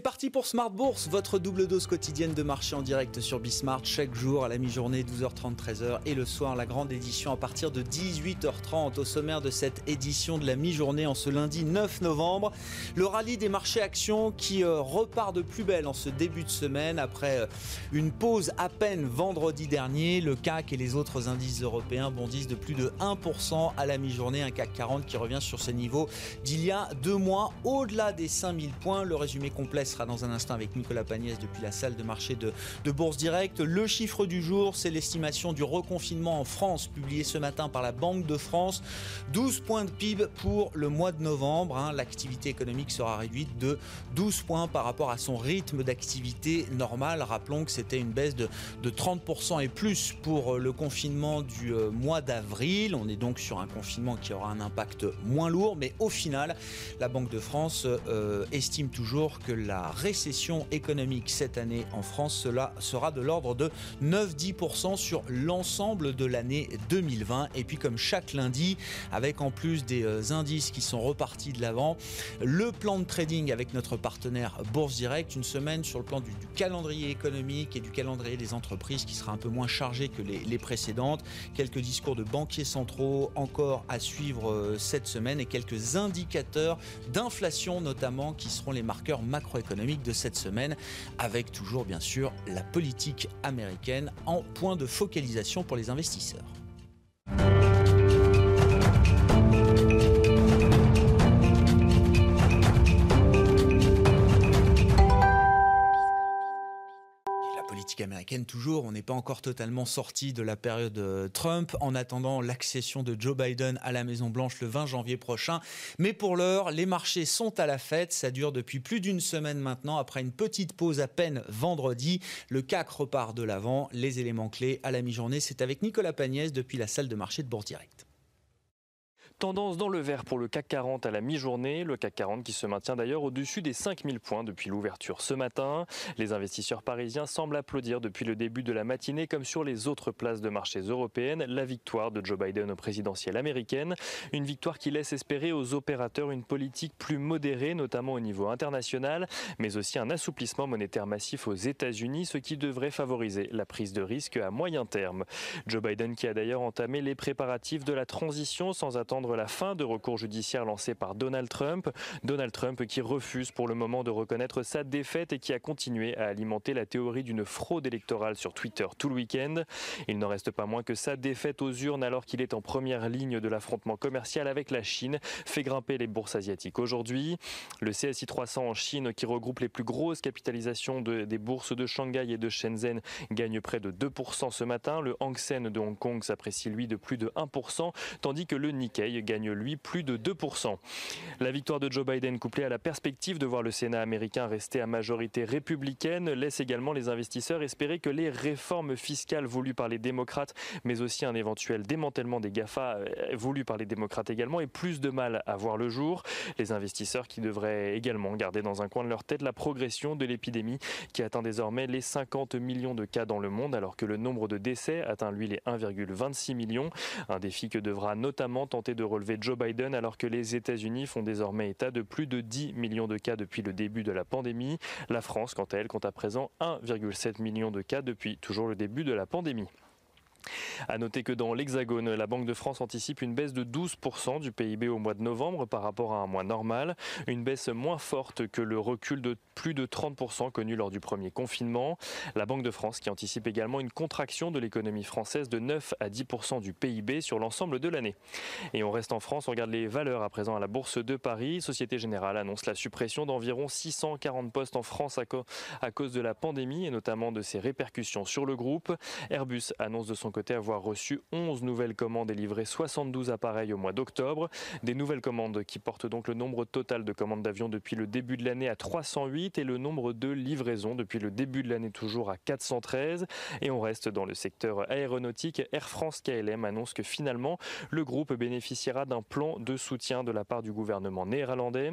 C'est parti pour Smart Bourse, votre double dose quotidienne de marché en direct sur Bismart chaque jour à la mi-journée 12h30 13h et le soir la grande édition à partir de 18h30 au sommaire de cette édition de la mi-journée en ce lundi 9 novembre. Le rallye des marchés actions qui euh, repart de plus belle en ce début de semaine après euh, une pause à peine vendredi dernier. Le CAC et les autres indices européens bondissent de plus de 1% à la mi-journée, un CAC 40 qui revient sur ses niveaux d'il y a deux mois au-delà des 5000 points. Le résumé complet sera dans un instant avec Nicolas Pagnès depuis la salle de marché de, Bourse Direct. Le chiffre du jour, c'est l'estimation du reconfinement en France publiée ce matin par la Banque de France. 12 points de PIB pour le mois de novembre. Hein. L'activité économique sera réduite de 12 points par rapport à son rythme d'activité normal. Rappelons que c'était une baisse de, 30% et plus pour le confinement du euh, mois d'avril. On est donc sur un confinement qui aura un impact moins lourd, mais au final, la Banque de France euh, estime toujours que la récession économique cette année en France, cela sera de l'ordre de 9-10% sur l'ensemble de l'année 2020. Et puis comme chaque lundi, avec en plus des euh, indices qui sont repartis de l'avant, le plan de trading avec notre partenaire Bourse Direct, une semaine sur le plan du, calendrier économique et du calendrier des entreprises qui sera un peu moins chargé que les, les précédentes. Quelques discours de banquiers centraux encore à suivre euh, cette semaine et quelques indicateurs d'inflation notamment qui seront les marqueurs macroéconomiques de cette semaine, avec toujours bien sûr la politique américaine en point de focalisation pour les investisseurs. Américaine toujours. On n'est pas encore totalement sorti de la période euh, Trump en attendant l'accession de Joe Biden à la Maison Blanche le 20 janvier prochain. Mais pour l'heure, les marchés sont à la fête. Ça dure depuis plus d'une semaine maintenant. Après une petite pause à peine vendredi, le CAC repart de l'avant. Les éléments clés à la mi-journée, c'est avec Nicolas Pagnès depuis la salle de marché de Bourse Direct. Tendance dans le vert pour le CAC 40 à la mi-journée. Le CAC 40 qui se maintient d'ailleurs au-dessus des 5000 points depuis l'ouverture ce matin. Les investisseurs parisiens semblent applaudir depuis le début de la matinée, comme sur les autres places de marché européennes, la victoire de Joe Biden au présidentielle américaine. Une victoire qui laisse espérer aux opérateurs une politique plus modérée, notamment au niveau international, mais aussi un assouplissement monétaire massif aux États-Unis, ce qui devrait favoriser la prise de risque à moyen terme. Joe Biden qui a d'ailleurs entamé les préparatifs de la transition sans attendre la fin de recours judiciaire lancé par Donald Trump. Donald Trump qui refuse pour le moment de reconnaître sa défaite et qui a continué à alimenter la théorie d'une fraude électorale sur Twitter tout le week-end. Il n'en reste pas moins que sa défaite aux urnes alors qu'il est en première ligne de l'affrontement commercial avec la Chine fait grimper les bourses asiatiques aujourd'hui. Le CSI 300 en Chine qui regroupe les plus grosses capitalisations des bourses de Shanghai et de Shenzhen gagne près de 2% ce matin. Le Hang Seng de Hong Kong s'apprécie lui de plus de 1% tandis que le Nikkei gagne lui plus de 2%. La victoire de Joe Biden couplée à la perspective de voir le Sénat américain rester à majorité républicaine laisse également les investisseurs espérer que les réformes fiscales voulues par les démocrates, mais aussi un éventuel démantèlement des GAFA euh, voulu par les démocrates également, aient plus de mal à voir le jour. Les investisseurs qui devraient également garder dans un coin de leur tête la progression de l'épidémie qui atteint désormais les 50 millions de cas dans le monde alors que le nombre de décès atteint lui les 1,26 millions. Un défi que devra notamment tenter de relevé Joe Biden alors que les États-Unis font désormais état de plus de 10 millions de cas depuis le début de la pandémie. La France, quant à elle, compte à présent 1,7 million de cas depuis toujours le début de la pandémie. À noter que dans l'Hexagone, la Banque de France anticipe une baisse de 12% du PIB au mois de novembre par rapport à un mois normal, une baisse moins forte que le recul de plus de 30% connu lors du premier confinement. La Banque de France qui anticipe également une contraction de l'économie française de 9 à 10% du PIB sur l'ensemble de l'année. Et on reste en France, on regarde les valeurs à présent à la Bourse de Paris. Société Générale annonce la suppression d'environ 640 postes en France à, à cause de la pandémie et notamment de ses répercussions sur le groupe. Airbus annonce de son côté avoir reçu 11 nouvelles commandes et livré 72 appareils au mois d'octobre. Des nouvelles commandes qui portent donc le nombre total de commandes d'avions depuis le début de l'année à 308 et le nombre de livraisons depuis le début de l'année toujours à 413. Et on reste dans le secteur aéronautique. Air France KLM annonce que finalement le groupe bénéficiera d'un plan de soutien de la part du gouvernement néerlandais.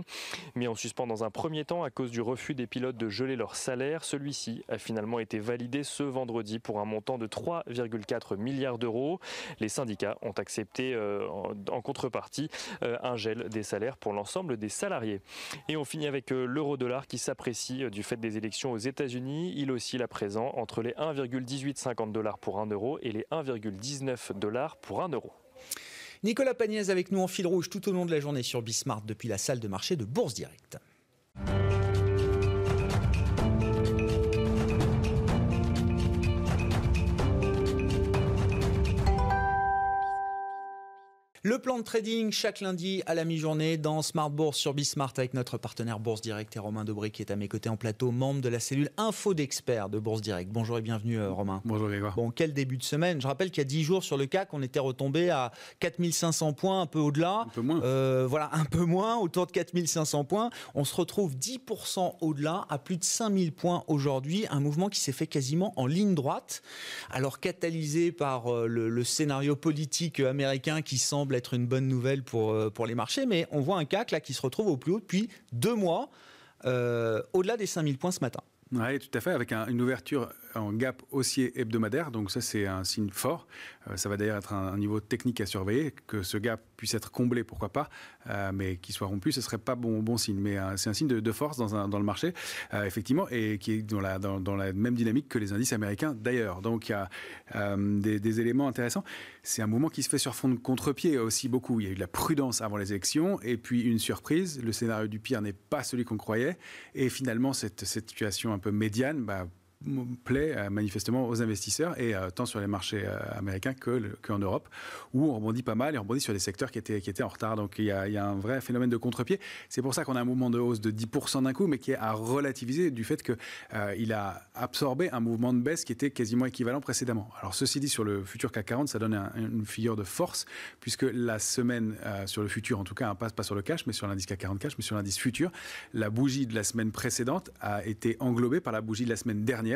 Mis en suspens dans un premier temps à cause du refus des pilotes de geler leur salaire, celui-ci a finalement été validé ce vendredi pour un montant de 3,4 milliards d'euros. Les syndicats ont accepté euh, en contrepartie euh, un gel des salaires pour l'ensemble des salariés. Et on finit avec euh, l'euro-dollar qui s'apprécie du fait des élections aux États-Unis. Il oscille à présent entre les 1,1850 dollars pour 1 euro et les 1,19 dollars pour 1 euro. Nicolas Pagnès avec nous en fil rouge tout au long de la journée sur Bismart depuis la salle de marché de Bourse Directe. Le plan de trading chaque lundi à la mi-journée dans Smart Bourse sur Bismart avec notre partenaire Bourse Direct et Romain Dobré qui est à mes côtés en plateau, membre de la cellule Info d'experts de Bourse Direct. Bonjour et bienvenue euh, Romain. Bonjour Grégoire. Bon, quel début de semaine. Je rappelle qu'il y a 10 jours sur le CAC, on était retombé à 4500 points, un peu au-delà. Un peu moins. Euh, voilà, un peu moins, autour de 4500 points. On se retrouve 10% au-delà, à plus de 5000 points aujourd'hui. Un mouvement qui s'est fait quasiment en ligne droite. Alors catalysé par euh, le, le scénario politique américain qui semble être une bonne nouvelle pour, euh, pour les marchés, mais on voit un CAC là qui se retrouve au plus haut depuis deux mois, euh, au-delà des 5000 points ce matin. Oui, tout à fait, avec une ouverture en gap haussier hebdomadaire. Donc ça, c'est un signe fort. Euh, ça va d'ailleurs être un, niveau technique à surveiller. Que ce gap puisse être comblé, pourquoi pas, euh, mais qu'il soit rompu, ce serait pas bon, signe. Mais euh, c'est un signe de, force dans, le marché, effectivement, et qui est dans la, même dynamique que les indices américains d'ailleurs. Donc il y a des, éléments intéressants. C'est un mouvement qui se fait sur fond de contre-pied aussi beaucoup. Il y a eu de la prudence avant les élections, et puis une surprise. Le scénario du pire n'est pas celui qu'on croyait. Et finalement, cette situation un peu médiane, bah, plaît euh, manifestement aux investisseurs et euh, tant sur les marchés euh, américains qu'en Europe où on rebondit pas mal et on rebondit sur des secteurs qui étaient, qui étaient en retard. Donc il y, a, un vrai phénomène de contre-pied. C'est pour ça qu'on a un mouvement de hausse de 10% d'un coup, mais qui est à relativiser du fait qu'il il a absorbé un mouvement de baisse qui était quasiment équivalent précédemment. Alors ceci dit, sur le futur CAC 40, ça donne une figure de force puisque la semaine sur le futur, en tout cas, passe pas sur le cash, mais sur l'indice CAC 40 cash, mais sur l'indice futur, la bougie de la semaine précédente a été englobée par la bougie de la semaine dernière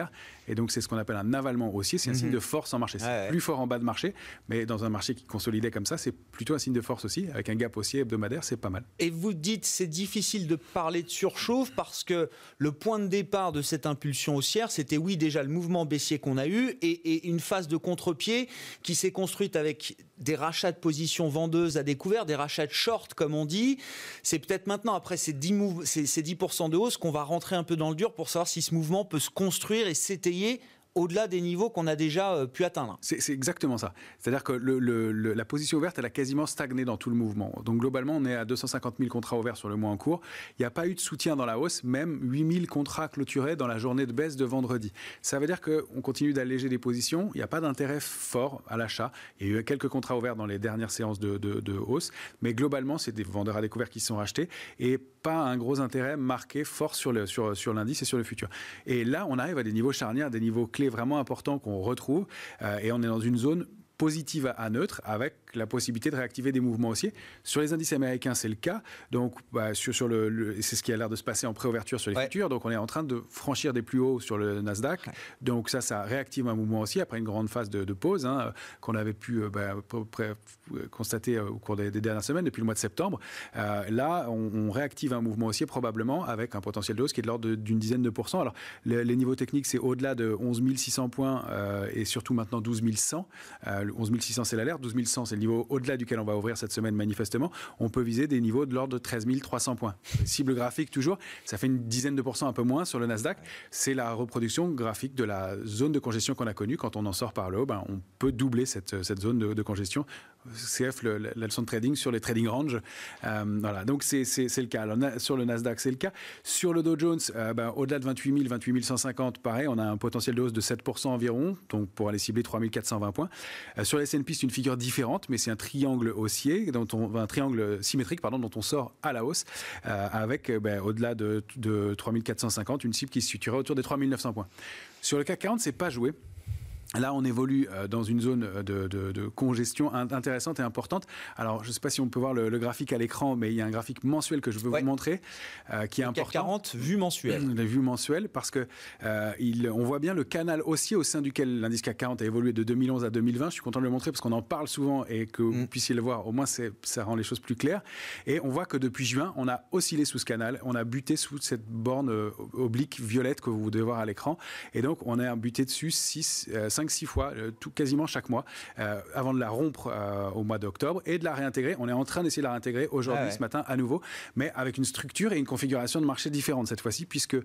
et donc, c'est ce qu'on appelle un avalement haussier. C'est un signe mhm. de force en marché. C'est plus fort en bas de marché, mais dans un marché qui consolidait comme ça, c'est plutôt un signe de force aussi. Avec un gap haussier hebdomadaire, c'est pas mal. Et vous dites, c'est difficile de parler de surchauffe parce que le point de départ de cette impulsion haussière, c'était oui, déjà le mouvement baissier qu'on a eu et, et une phase de contre-pied qui s'est construite avec des rachats de positions vendeuses à découvert, des rachats de short, comme on dit. C'est peut-être maintenant, après ces 10%, ces 10 de hausse, qu'on va rentrer un peu dans le dur pour savoir si ce mouvement peut se construire et s'étayer au-delà des niveaux qu'on a déjà euh, pu atteindre. C'est exactement ça. C'est-à-dire que la position ouverte, elle a quasiment stagné dans tout le mouvement. Donc globalement, on est à 250 000 contrats ouverts sur le mois en cours. Il n'y a pas eu de soutien dans la hausse, même 8 000 contrats clôturés dans la journée de baisse de vendredi. Ça veut dire qu'on continue d'alléger les positions. Il n'y a pas d'intérêt fort à l'achat. Il y a eu quelques contrats ouverts dans les dernières séances de, hausse, mais globalement, c'est des vendeurs à découvert qui sont rachetés et pas un gros intérêt marqué fort sur l'indice et sur le futur. Et là, on arrive à des niveaux charnières, des niveaux clés vraiment importants qu'on retrouve, euh, et on est dans une zone positive à neutre avec la possibilité de réactiver des mouvements haussiers. Sur les indices américains, c'est le cas. Donc, bah, sur, sur le, c'est ce qui a l'air de se passer en préouverture sur les futurs. Donc, on est en train de franchir des plus hauts sur le Nasdaq. Donc, ça, ça réactive un mouvement aussi après une grande phase de, pause hein, qu'on avait pu euh, bah, constater euh, au cours des, dernières semaines, depuis le mois de septembre. Euh, là, on, réactive un mouvement haussier probablement avec un potentiel de hausse qui est de l'ordre d'une dizaine de pourcents. Alors, les, niveaux techniques, c'est au-delà de 11 600 points et surtout maintenant 12 100. 11 600, c'est l'alerte. 12 100, c'est le niveau au-delà duquel on va ouvrir cette semaine manifestement. On peut viser des niveaux de l'ordre de 13 300 points. Cible graphique toujours, ça fait une dizaine de pourcents un peu moins sur le Nasdaq. C'est la reproduction graphique de la zone de congestion qu'on a connue. Quand on en sort par le haut, ben, on peut doubler cette, cette zone de, congestion. CF, la leçon de trading sur les trading range. Euh, voilà, donc c'est le cas. Alors, sur le Nasdaq, c'est le cas. Sur le Dow Jones, euh, ben, au-delà de 28 000, 28 150, pareil, on a un potentiel de hausse de 7% environ, donc pour aller cibler 3 420 points. Euh, sur les S&P, c'est une figure différente, mais c'est un triangle haussier, dont on, un triangle symétrique, pardon, dont on sort à la hausse, avec ben, au-delà de, de 3450, une cible qui se situerait autour des 3900 points. Sur le CAC 40, c'est pas joué. Là, on évolue euh, dans une zone de, congestion intéressante et importante. Alors, je ne sais pas si on peut voir le, graphique à l'écran, mais il y a un graphique mensuel que je veux vous montrer, euh, qui est important. 40 vues mensuelles. Les vues mensuelles, parce que euh, il, on voit bien le canal haussier au sein duquel l'indice CAC 40 a évolué de 2011 à 2020. Je suis content de le montrer parce qu'on en parle souvent et que vous mm. puissiez le voir. Au moins, ça rend les choses plus claires. Et on voit que depuis juin, on a oscillé sous ce canal, on a buté sous cette borne oblique violette que vous devez voir à l'écran. Et donc, on a buté dessus 6, 5-6 fois, euh, tout, quasiment chaque mois, euh, avant de la rompre euh, au mois d'octobre et de la réintégrer. On est en train d'essayer de la réintégrer aujourd'hui, ah ce matin, à nouveau, mais avec une structure et une configuration de marché différente cette fois-ci, puisque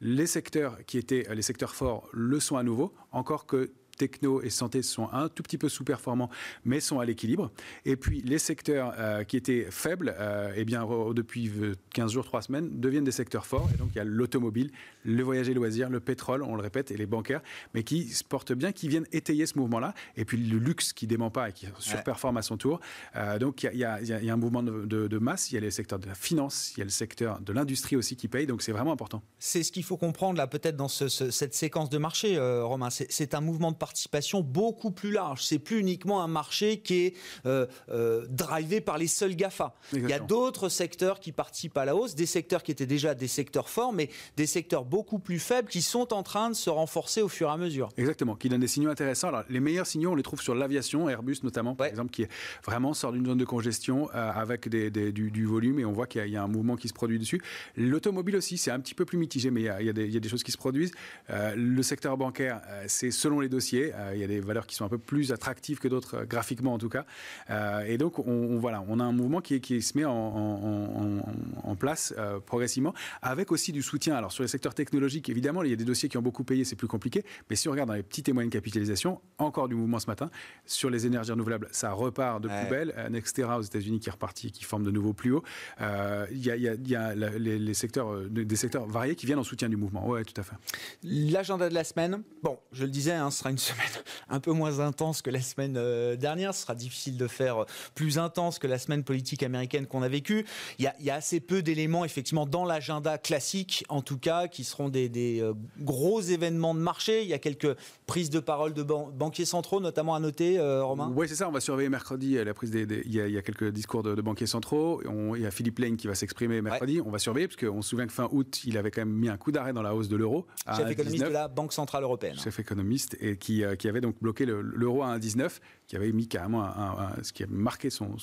les secteurs qui étaient les secteurs forts le sont à nouveau, encore que techno et santé sont un tout petit peu sous-performants, mais sont à l'équilibre. Et puis les secteurs euh, qui étaient faibles, euh, eh bien, depuis 15 jours, 3 semaines, deviennent des secteurs forts. Et donc il y a l'automobile, le voyage et loisirs, le pétrole, on le répète, et les bancaires, mais qui se portent bien, qui viennent étayer ce mouvement-là. Et puis le luxe qui dément pas et qui surperforme à son tour. Euh, donc il y, a, un mouvement de, masse. Il y a les secteurs de la finance, il y a le secteur de l'industrie aussi qui paye. Donc c'est vraiment important. C'est ce qu'il faut comprendre là, peut-être dans cette séquence de marché, Romain. C'est un mouvement de participation beaucoup plus large. C'est plus uniquement un marché qui est euh, euh, drivé par les seuls GAFA. Il y a d'autres secteurs qui participent à la hausse, des secteurs qui étaient déjà des secteurs forts, mais des secteurs beaucoup plus faibles qui sont en train de se renforcer au fur et à mesure. Exactement, qui donnent des signaux intéressants. Alors, les meilleurs signaux, on les trouve sur l'aviation, Airbus notamment, par exemple, qui vraiment sort d'une zone de congestion euh, avec du, volume et on voit qu'il y, a un mouvement qui se produit dessus. L'automobile aussi, c'est un petit peu plus mitigé, mais il y a, il y a des, choses qui se produisent. le secteur bancaire, c'est selon les dossiers euh, il y a des valeurs qui sont un peu plus attractives que d'autres, euh, graphiquement en tout cas. Euh, et donc, on, voilà, on a un mouvement qui, qui se met en, place progressivement, avec aussi du soutien. Alors, sur les secteurs technologiques, évidemment, il y a des dossiers qui ont beaucoup payé, c'est plus compliqué. Mais si on regarde dans les petites et moyennes capitalisations, encore du mouvement ce matin. Sur les énergies renouvelables, ça repart de plus belle. Nextera aux États-Unis qui est reparti, qui forme de nouveau plus haut. Il y a, les, secteurs, des secteurs variés qui viennent en soutien du mouvement. Oui, tout à fait. L'agenda de la semaine, bon, je le disais, hein, ce sera une semaine un peu moins intense que la semaine euh, dernière. Ce sera difficile de faire plus intense que la semaine politique américaine qu'on a vécue. Il y a, assez peu d'éléments, effectivement, dans l'agenda classique, en tout cas, qui seront des, euh, gros événements de marché. Il y a quelques prises de parole de banquiers centraux, notamment à noter, euh, Romain Oui, c'est ça. On va surveiller mercredi la prise des. il, y a, quelques discours de, banquiers centraux. il y a Philippe Lane qui va s'exprimer mercredi. On va surveiller, parce qu'on se souvient que fin août, il avait quand même mis un coup d'arrêt dans la hausse de l'euro. Chef économiste de la Banque Centrale Européenne. Chef économiste, et qui, qui avait donc bloqué l'euro à 1,19 qui avait mis carrément ce qui a marqué son,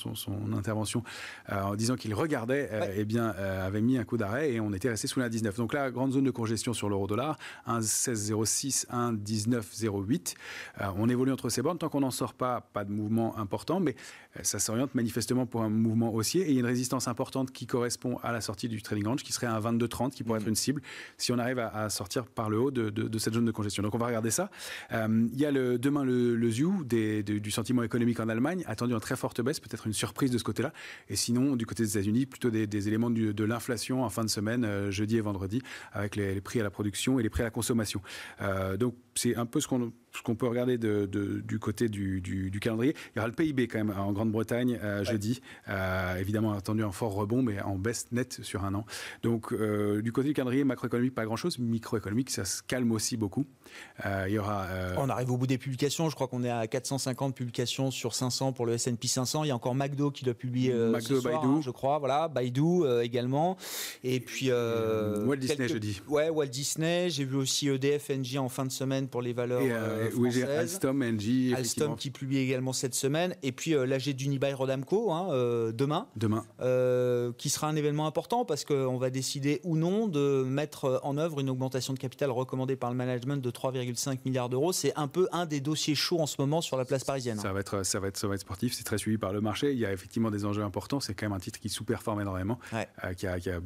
intervention euh, en disant qu'il regardait, euh, eh bien, euh, avait mis un coup d'arrêt et on était resté sous la 19. Donc là, grande zone de congestion sur l'euro-dollar, 1,1606, 1,1908. on évolue entre ces bornes tant qu'on n'en sort pas, pas de mouvement important, mais ça s'oriente manifestement pour un mouvement haussier et il y a une résistance importante qui correspond à la sortie du trading range qui serait un 22,30 qui pourrait mmh. être une cible si on arrive à, sortir par le haut de, cette zone de congestion. Donc on va regarder ça. Il y a demain le, le du sentiment économique en Allemagne, attendu en très forte baisse, peut-être une surprise de ce côté-là. Et sinon, du côté des États-Unis, plutôt des, éléments de l'inflation en fin de semaine, euh, jeudi et vendredi, avec les, prix à la production et les prix à la consommation. Euh, donc c'est un peu ce qu'on ce qu'on peut regarder de, du côté du, du, calendrier. Il y aura le PIB quand même en Grande-Bretagne euh, jeudi. Euh, évidemment, attendu un fort rebond, mais en baisse nette sur un an. Donc, euh, du côté du calendrier macroéconomique, pas grand-chose. Microéconomique, ça se calme aussi beaucoup. il y aura, On arrive au bout des publications. Je crois qu'on est à 450 publications sur 500 pour le S&P 500. Il y a encore McDo qui doit publier McDo, ce soir, Baidu. Hein, je crois. Voilà, Baidu également. Et puis Walt Disney jeudi. Ouais, Walt Disney. J'ai vu aussi EDF, Engie en fin de semaine pour les valeurs. Euh, oui, j'ai Alstom, Engie. Alstom qui publie également cette semaine. Et puis euh, l'AG d'Unibail Rodamco hein, euh, demain. Demain. qui sera un événement important parce qu'on va décider ou non de mettre en œuvre une augmentation de capital recommandée par le management de 3,5 milliards d'euros. C'est un peu un des dossiers chauds en ce moment sur la place parisienne. Ça va être, ça va être, ça va être sportif. C'est très suivi par le marché. Il y a effectivement des enjeux importants. C'est quand même un titre qui sous-performe énormément, qui a, qui a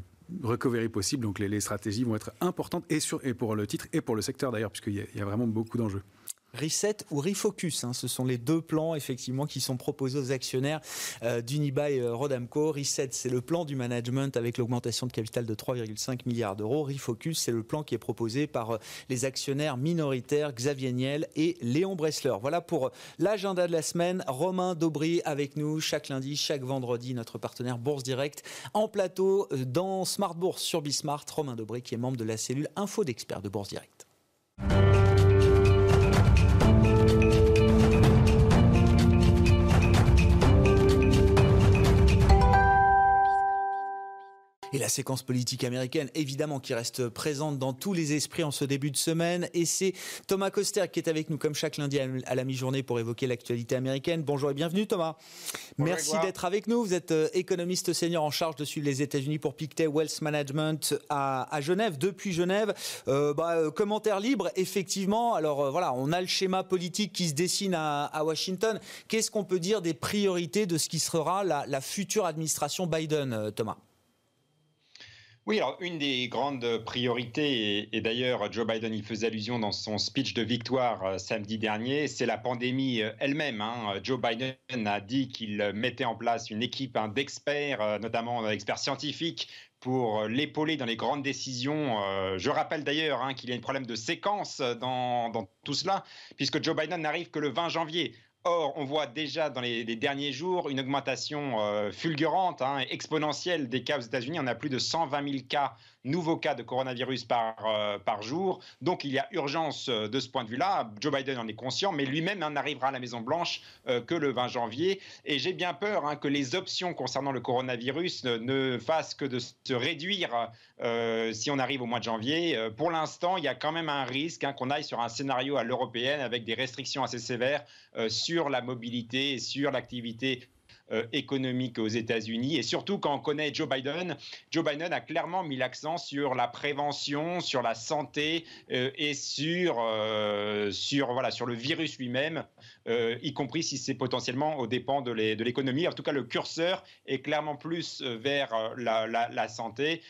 recovery possible. Donc les, stratégies vont être importantes et, sur, et pour le titre et pour le secteur d'ailleurs, puisqu'il y, a vraiment beaucoup d'enjeux. Reset ou Refocus, hein, ce sont les deux plans effectivement qui sont proposés aux actionnaires euh, d'Unibail euh, Rodamco. Reset, c'est le plan du management avec l'augmentation de capital de 3,5 milliards d'euros. Refocus, c'est le plan qui est proposé par euh, les actionnaires minoritaires Xavier Niel et Léon Bressler. Voilà pour l'agenda de la semaine. Romain Daubry avec nous chaque lundi, chaque vendredi, notre partenaire Bourse Direct en plateau dans Smart Bourse sur Bismart. Romain Daubry qui est membre de la cellule Info d'experts de Bourse Direct. Et la séquence politique américaine, évidemment, qui reste présente dans tous les esprits en ce début de semaine. Et c'est Thomas Coster qui est avec nous, comme chaque lundi à la mi-journée, pour évoquer l'actualité américaine. Bonjour et bienvenue, Thomas. Merci d'être avec nous. Vous êtes euh, économiste senior en charge de suivre les États-Unis pour Pictet Wealth Management à, Genève, depuis Genève. Euh, bah, euh, commentaire libre, effectivement. Alors voilà, on a le schéma politique qui se dessine à, Washington. Qu'est-ce qu'on peut dire des priorités de ce qui sera la, la future administration Biden, Thomas? Oui, alors une des grandes priorités, et, d'ailleurs Joe Biden y faisait allusion dans son speech de victoire euh, samedi dernier, c'est la pandémie euh, elle-même. Hein. Joe Biden a dit qu'il mettait en place une équipe hein, d'experts, euh, notamment d'experts scientifiques, pour l'épauler dans les grandes décisions. je rappelle d'ailleurs hein, qu'il y a un problème de séquence dans, tout cela, puisque Joe Biden n'arrive que le 20 janvier. Or, on voit déjà dans les, derniers jours une augmentation euh, fulgurante, hein, exponentielle des cas aux États-Unis. On a plus de 120 000 cas nouveaux cas de coronavirus par, euh, par jour. Donc il y a urgence euh, de ce point de vue-là. Joe Biden en est conscient, mais lui-même n'arrivera à la Maison-Blanche euh, que le 20 janvier. Et j'ai bien peur hein, que les options concernant le coronavirus ne, fassent que de se réduire si on arrive au mois de janvier. pour l'instant, il y a quand même un risque hein, qu'on aille sur un scénario à l'européenne avec des restrictions assez sévères sur la mobilité et sur l'activité économique aux États-Unis. Et surtout, quand on connaît Joe Biden, Joe Biden a clairement mis l'accent sur la prévention, sur la santé euh, et sur, euh, sur, voilà, sur le virus lui-même, y compris si c'est potentiellement au dépens de l'économie. En tout cas, le curseur est clairement plus vers la, la, santé.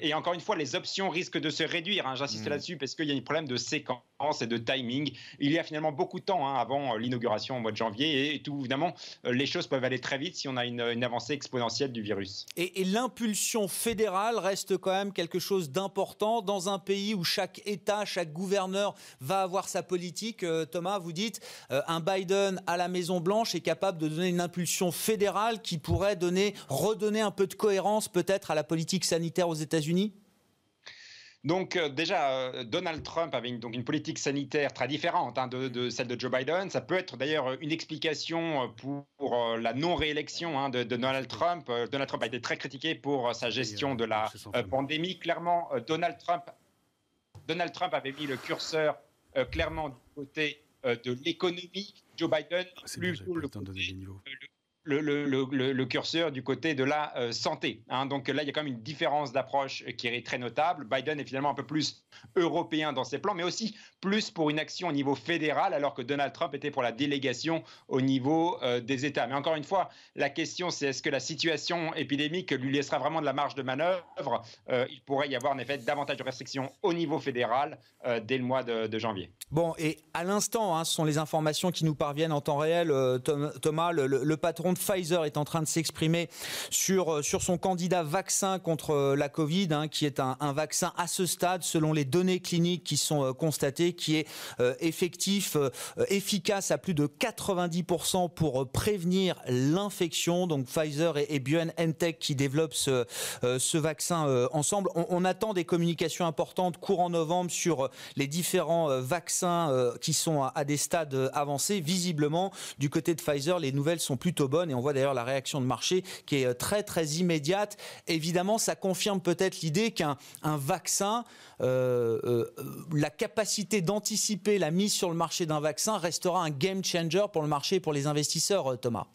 et encore une fois, les options risquent de se réduire. Hein, J'insiste mm. là-dessus parce qu'il y a un problème de séquence et de timing. Il y a finalement beaucoup de temps hein, avant l'inauguration au mois de janvier et tout évidemment, les choses peuvent aller très vite si on a une, avancée exponentielle du virus. Et, l'impulsion fédérale reste quand même quelque chose d'important dans un pays où chaque État, chaque gouverneur va avoir sa politique. Euh, Thomas, vous dites, euh, un Biden à la Maison Blanche est capable de donner une impulsion fédérale qui pourrait donner, redonner un peu de cohérence peut-être à la politique sanitaire aux États-Unis? Donc euh, déjà, euh, Donald Trump avait une, donc une politique sanitaire très différente hein, de, celle de Joe Biden. Ça peut être d'ailleurs une explication pour, euh, la non-réélection hein, de, Donald Trump. Donald Trump a été très critiqué pour sa gestion de la pandémie. Clairement, Donald Trump, Donald Trump avait mis le curseur clairement du côté de l'économie. Joe Biden, ah, plus le, le, curseur du côté de la euh, santé. Hein. Donc là, il y a quand même une différence d'approche qui est très notable. Biden est finalement un peu plus européen dans ses plans, mais aussi plus pour une action au niveau fédéral, alors que Donald Trump était pour la délégation au niveau euh, des États. Mais encore une fois, la question, c'est est-ce que la situation épidémique lui laissera vraiment de la marge de manœuvre? Euh, Il pourrait y avoir en effet davantage de restrictions au niveau fédéral dès le mois de, janvier. Bon, et à l'instant, hein, ce sont les informations qui nous parviennent en temps réel. Thomas, le patron Pfizer est en train de s'exprimer sur, euh, sur son candidat vaccin contre euh, la Covid, hein, qui est un, vaccin à ce stade, selon les données cliniques qui sont euh, constatées, qui est effectif, efficace à plus de 90% pour prévenir l'infection. Donc Pfizer et, BioNTech qui développent ce, ce vaccin ensemble. On, attend des communications importantes courant novembre sur les différents vaccins qui sont à, à des stades avancés. Visiblement, du côté de Pfizer, les nouvelles sont plutôt bonnes et on voit d'ailleurs la réaction de marché qui est euh, très très immédiate. Évidemment, ça confirme peut-être l'idée qu'un vaccin, euh, euh, la capacité d'anticiper la mise sur le marché d'un vaccin restera un game changer pour le marché et pour les investisseurs, Thomas.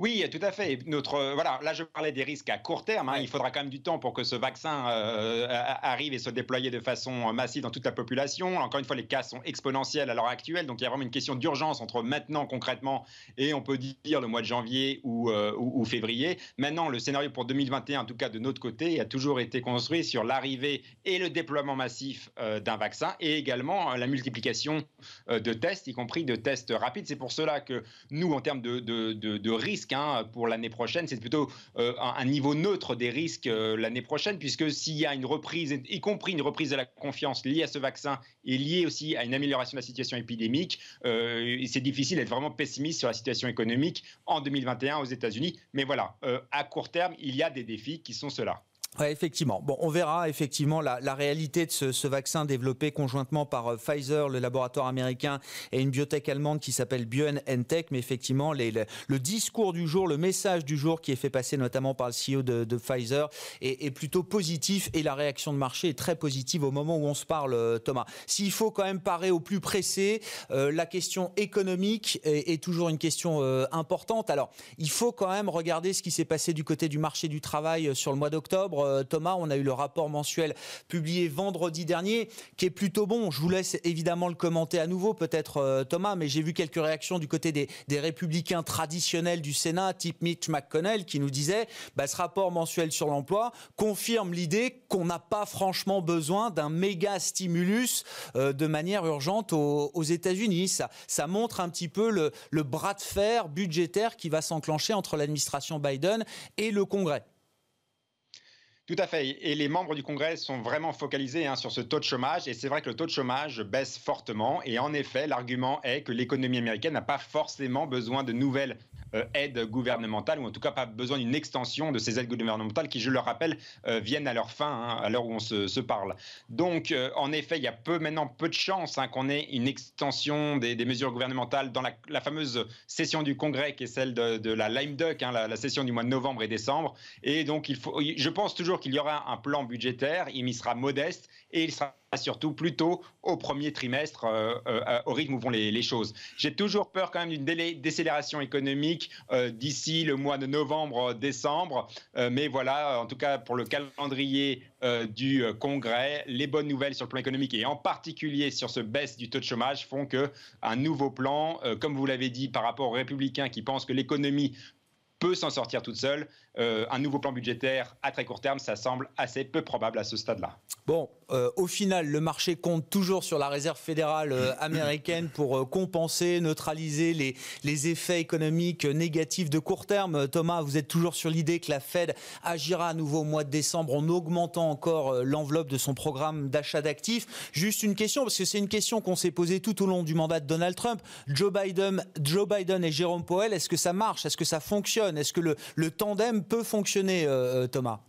Oui, tout à fait. Notre, euh, voilà, là, je parlais des risques à court terme. Hein. Il faudra quand même du temps pour que ce vaccin euh, arrive et se déploie de façon massive dans toute la population. Encore une fois, les cas sont exponentiels à l'heure actuelle. Donc, il y a vraiment une question d'urgence entre maintenant, concrètement, et on peut dire le mois de janvier ou, euh, ou, février. Maintenant, le scénario pour 2021, en tout cas de notre côté, a toujours été construit sur l'arrivée et le déploiement massif d'un vaccin et également la multiplication de tests, y compris de tests rapides. C'est pour cela que nous, en termes de, de, de, de risques, Hein, pour l'année prochaine. C'est plutôt euh, un, niveau neutre des risques euh, l'année prochaine, puisque s'il y a une reprise, y compris une reprise de la confiance liée à ce vaccin et liée aussi à une amélioration de la situation épidémique, euh, c'est difficile d'être vraiment pessimiste sur la situation économique en 2021 aux États-Unis. Mais voilà, à court terme, il y a des défis qui sont ceux-là. Ouais, effectivement. Bon, on verra effectivement la, réalité de ce, vaccin développé conjointement par euh, Pfizer, le laboratoire américain, et une biotech allemande qui s'appelle BioNTech. Mais effectivement, le, discours du jour, le message du jour qui est fait passer notamment par le CEO de, Pfizer est, plutôt positif et la réaction de marché est très positive au moment où on se parle, euh, Thomas. S'il faut quand même parer au plus pressé, euh, la question économique est, toujours une question importante. Alors, il faut quand même regarder ce qui s'est passé du côté du marché du travail sur le mois d'octobre. Euh, Thomas, on a eu le rapport mensuel publié vendredi dernier, qui est plutôt bon. Je vous laisse évidemment le commenter à nouveau, peut-être euh, Thomas, mais j'ai vu quelques réactions du côté des, républicains traditionnels du Sénat, type Mitch McConnell, qui nous disait bah, ce rapport mensuel sur l'emploi confirme l'idée qu'on n'a pas franchement besoin d'un méga stimulus euh, de manière urgente aux, États-Unis. Ça, montre un petit peu le bras de fer budgétaire qui va s'enclencher entre l'administration Biden et le Congrès. Tout à fait. Et les membres du Congrès sont vraiment focalisés hein, sur ce taux de chômage. Et c'est vrai que le taux de chômage baisse fortement. Et en effet, l'argument est que l'économie américaine n'a pas forcément besoin de nouvelles aides gouvernementales, ou en tout cas pas besoin d'une extension de ces aides gouvernementales qui, je le rappelle, euh, viennent à leur fin hein, à l'heure où on se, parle. Donc, euh, en effet, il y a peu, maintenant peu de chances hein, qu'on ait une extension des, mesures gouvernementales dans la, fameuse session du Congrès qui est celle de, la lime duck, hein, la, la, session du mois de novembre et décembre. Et donc, il faut, je pense toujours qu'il y aura un plan budgétaire, il sera modeste et il sera surtout plutôt au premier trimestre, euh, euh, au rythme où vont les, choses. J'ai toujours peur quand même d'une décélération économique euh, d'ici le mois de novembre-décembre, euh, mais voilà, en tout cas pour le calendrier euh, du Congrès, les bonnes nouvelles sur le plan économique et en particulier sur ce baisse du taux de chômage font que un nouveau plan, comme vous l'avez dit, par rapport aux républicains qui pensent que l'économie peut s'en sortir toute seule. Euh, un nouveau plan budgétaire à très court terme, ça semble assez peu probable à ce stade-là. Bon, euh, au final, le marché compte toujours sur la réserve fédérale euh, américaine pour compenser, neutraliser les, les, effets économiques négatifs de court terme. Thomas, vous êtes toujours sur l'idée que la Fed agira à nouveau au mois de décembre en augmentant encore l'enveloppe de son programme d'achat d'actifs. Juste une question, parce que c'est une question qu'on s'est posée tout au long du mandat de Donald Trump. Joe Biden, Joe Biden et Jérôme Powell, est-ce que ça marche? Est-ce que ça fonctionne? Est-ce que le tandem peut fonctionner, euh, Thomas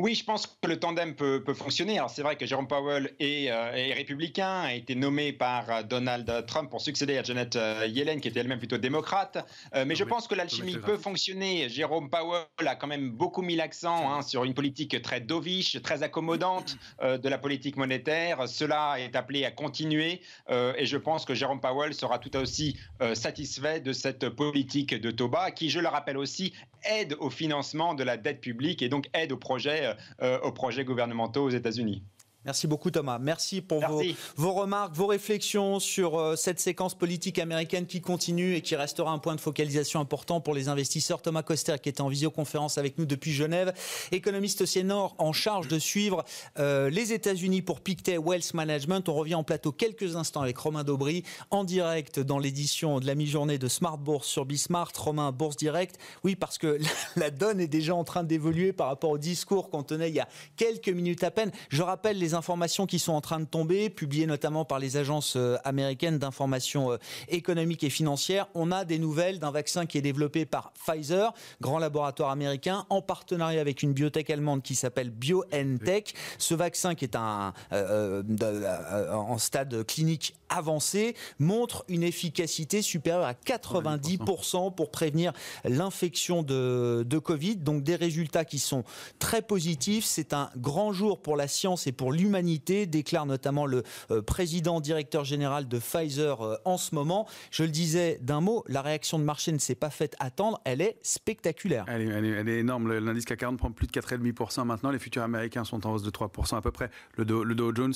oui, je pense que le tandem peut, peut fonctionner. Alors c'est vrai que Jérôme Powell est, euh, est, républicain, a été nommé par euh, Donald Trump pour succéder à Janet euh, Yellen, qui était elle-même plutôt démocrate. Euh, mais non, je mais, pense que l'alchimie peut fonctionner. Jérôme Powell a quand même beaucoup mis l'accent hein, sur une politique très dovish, très accommodante euh, de la politique monétaire. Cela est appelé à continuer. Et je pense que Jérôme Powell sera tout aussi satisfait de cette politique de Toba, qui, je le rappelle aussi, aide au financement de la dette publique et donc aide au projet euh, aux projets gouvernementaux aux États-Unis. Merci beaucoup Thomas. Merci pour Merci. Vos, vos, remarques, vos réflexions sur euh, cette séquence politique américaine qui continue et qui restera un point de focalisation important pour les investisseurs. Thomas Coster qui était en visioconférence avec nous depuis Genève, économiste senior en charge de suivre euh, les États-Unis pour Pictet Wealth Management. On revient en plateau quelques instants avec Romain Daubry en direct dans l'édition de la mi-journée de Smart Bourse sur Bismart. Romain, Bourse Direct. Oui, parce que la donne est déjà en train d'évoluer par rapport au discours qu'on tenait il y a quelques minutes à peine. Je rappelle les informations qui sont en train de tomber, publiées notamment par les agences euh, américaines d'information euh, économique et financière. On a des nouvelles d'un vaccin qui est développé par Pfizer, grand laboratoire américain, en partenariat avec une biotech allemande qui s'appelle BioNTech. Ce vaccin qui est un, euh, en stade clinique avancé montre une efficacité supérieure à 90% pour prévenir l'infection de, de Covid. Donc des résultats qui sont très positifs. C'est un grand jour pour la science et pour l'humanité, déclare notamment le euh, président directeur général de Pfizer euh, en ce moment. Je le disais d'un mot, la réaction de marché ne s'est pas faite attendre, elle est spectaculaire. Elle est, elle est, elle est énorme. L'indice CAC 40 prend plus de 4,5% maintenant. Les futurs américains sont en hausse de 3% à peu près. Le Dow, le Dow Jones,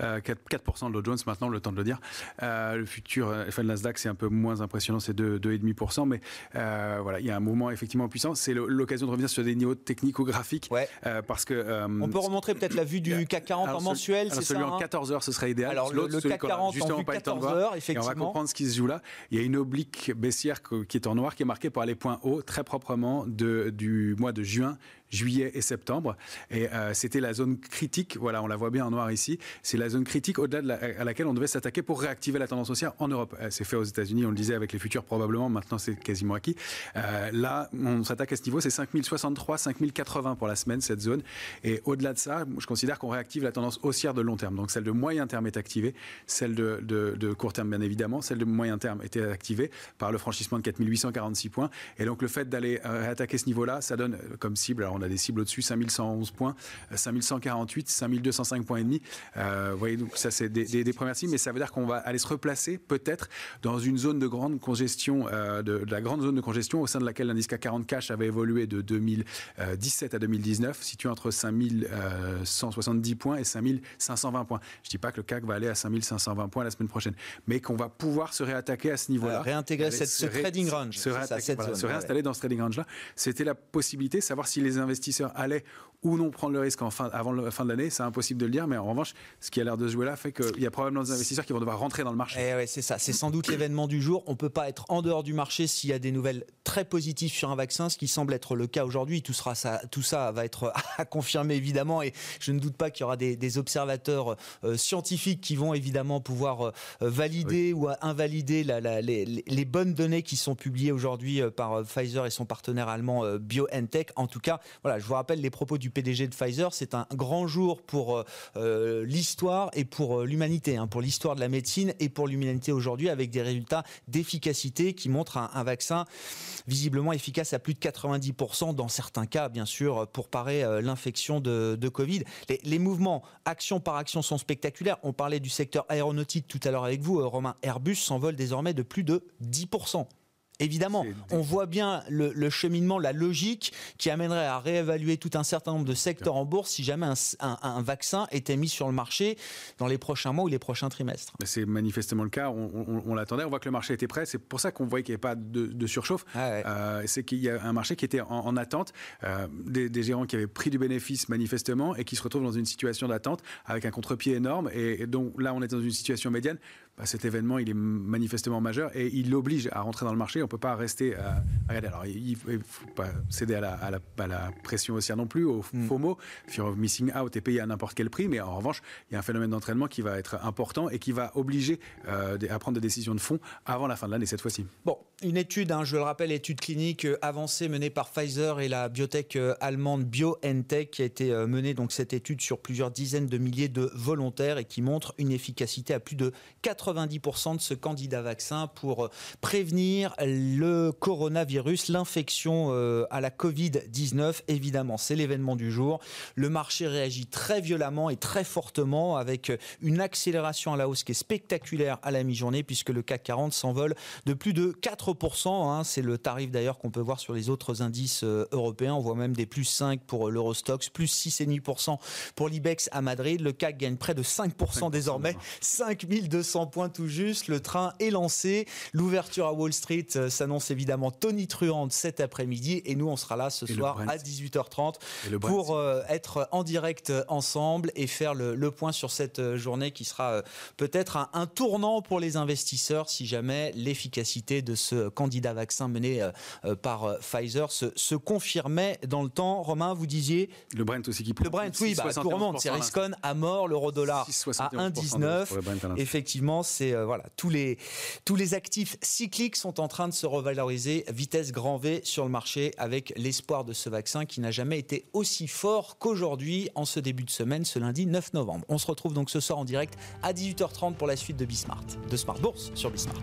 euh, 4%, 4 de Dow Jones maintenant, le temps de le dire. Euh, le futur, enfin, le Nasdaq, c'est un peu moins impressionnant, c'est 2,5%. Mais euh, voilà, il y a un mouvement effectivement puissant. C'est l'occasion de revenir sur des niveaux technico-graphiques. Ouais. Euh, parce que, On peut remontrer peut-être la vue du CAC 40 mensuel, c'est ça Celui en 14 heures, ce serait idéal. Alors le, le CAC 40 justement en pas 14 heures, effectivement. Et on va comprendre ce qui se joue là. Il y a une oblique baissière qui est en noir, qui est marquée par les points hauts très proprement de, du mois de juin juillet et septembre. Et c'était la zone critique, voilà, on la voit bien en noir ici, c'est la zone critique au-delà à laquelle on devait s'attaquer pour réactiver la tendance haussière en Europe. C'est fait aux États-Unis, on le disait avec les futurs probablement, maintenant c'est quasiment acquis. là, on s'attaque à ce niveau, c'est 5063, 5080 pour la semaine, cette zone. Et au-delà de ça, je considère qu'on réactive la tendance haussière de long terme. Donc celle de moyen terme est activée, celle de, de, court terme bien évidemment, celle de moyen terme était activée par le franchissement de 4846 points. Et donc le fait d'aller réattaquer ce niveau-là, ça donne comme cible, alors on a des cibles au-dessus, 5111 points, 5148, 5205 points et demi. Euh, vous voyez, donc ça c'est des, premières cibles, mais ça veut dire qu'on va aller se replacer peut-être dans une zone de grande congestion, euh, de, la grande zone de congestion au sein de laquelle l'indice CAC 40 cash avait évolué de 2017 à 2019, situé entre 5170 points et 5520 points. Je ne dis pas que le CAC va aller à 5520 points la semaine prochaine, mais qu'on va pouvoir se réattaquer à ce niveau-là. réintégrer cette, ce trading range. Se, se réinstaller dans ce trading range-là. C'était la possibilité, savoir si les investisseurs allaient ou non prendre le risque en fin, avant la fin de l'année, c'est impossible de le dire, mais en revanche, ce qui a l'air de se jouer là fait qu'il y a probablement des investisseurs qui vont devoir rentrer dans le marché. Eh c'est ça, c'est sans doute l'événement du jour. On ne peut pas être en dehors du marché s'il y a des nouvelles très positives sur un vaccin, ce qui semble être le cas aujourd'hui. Tout, sera ça, tout ça va être à confirmer évidemment, et je ne doute pas qu'il y aura des, observateurs euh, scientifiques qui vont évidemment pouvoir euh, valider ou invalider les, les, bonnes données qui sont publiées aujourd'hui euh, par Pfizer et son partenaire allemand BioNTech. En tout cas, voilà, je vous rappelle les propos du PDG de Pfizer, c'est un grand jour pour euh, euh, l'histoire et pour euh, l'humanité, hein, pour l'histoire de la médecine et pour l'humanité aujourd'hui, avec des résultats d'efficacité qui montrent un, vaccin visiblement efficace à plus de 90% dans certains cas, bien sûr, pour parer l'infection de, Covid. Les, les, mouvements, action par action, sont spectaculaires. On parlait du secteur aéronautique tout à l'heure avec vous, Romain. Airbus s'envole désormais de plus de 10%. Évidemment, on voit bien le, cheminement, la logique qui amènerait à réévaluer tout un certain nombre de secteurs en bourse si jamais un, vaccin était mis sur le marché dans les prochains mois ou les prochains trimestres. C'est manifestement le cas. On, l'attendait. On voit que le marché était prêt. C'est pour ça qu'on voyait qu'il n'y avait pas de, surchauffe. Ah euh, c'est qu'il y a un marché qui était en, attente, euh, des, des, gérants qui avaient pris du bénéfice manifestement et qui se retrouvent dans une situation d'attente avec un contre-pied énorme. Et, et donc là, on est dans une situation médiane. Bah, cet événement, il est manifestement majeur et il l'oblige à rentrer dans le marché. On ne peut pas rester à, regarder. Alors, il ne faut pas céder à la, à, la, pression haussière non plus, au mm. FOMO, fear of missing out, et payer à n'importe quel prix. Mais en revanche, il y a un phénomène d'entraînement qui va être important et qui va obliger euh, à prendre des décisions de fond avant la fin de l'année cette fois-ci. Bon, une étude, hein, je le rappelle, étude clinique euh, avancée menée par Pfizer et la biotech euh, allemande BioNTech qui a été menée donc cette étude sur plusieurs dizaines de milliers de volontaires et qui montre une efficacité à plus de 80 90% de ce candidat vaccin pour euh, prévenir le coronavirus, l'infection euh, à la Covid-19. Évidemment, c'est l'événement du jour. Le marché réagit très violemment et très fortement avec une accélération à la hausse qui est spectaculaire à la mi-journée puisque le CAC 40 s'envole de plus de 4%. Hein. C'est le tarif d'ailleurs qu'on peut voir sur les autres indices euh, européens. On voit même des plus 5 pour l'Eurostox, plus 6,5% pour l'IBEX à Madrid. Le CAC gagne près de 5%, désormais, 5200 points tout juste. Le train est lancé. L'ouverture à Wall Street euh, s'annonce évidemment tonitruante cet après-midi. Et nous, on sera là ce soir à 18h30 pour euh, être en direct ensemble et faire le, point sur cette euh, journée qui sera peut-être un, tournant pour les investisseurs si jamais l'efficacité de ce candidat vaccin mené par Pfizer se, confirmait dans le temps. Romain, vous disiez Le Brent aussi qui Le Brent, oui, bah, tout remonte. C'est Riscon à mort, l'euro dollar à 1,19. Effectivement, c'est euh, voilà, tous les tous les actifs cycliques sont en train de se revaloriser vitesse grand V sur le marché avec l'espoir de ce vaccin qui n'a jamais été aussi fort qu'aujourd'hui en ce début de semaine, ce lundi 9 novembre. On se retrouve donc ce soir en direct à 18h30 pour la suite de Bismart, de Smart Bourse sur Bismart.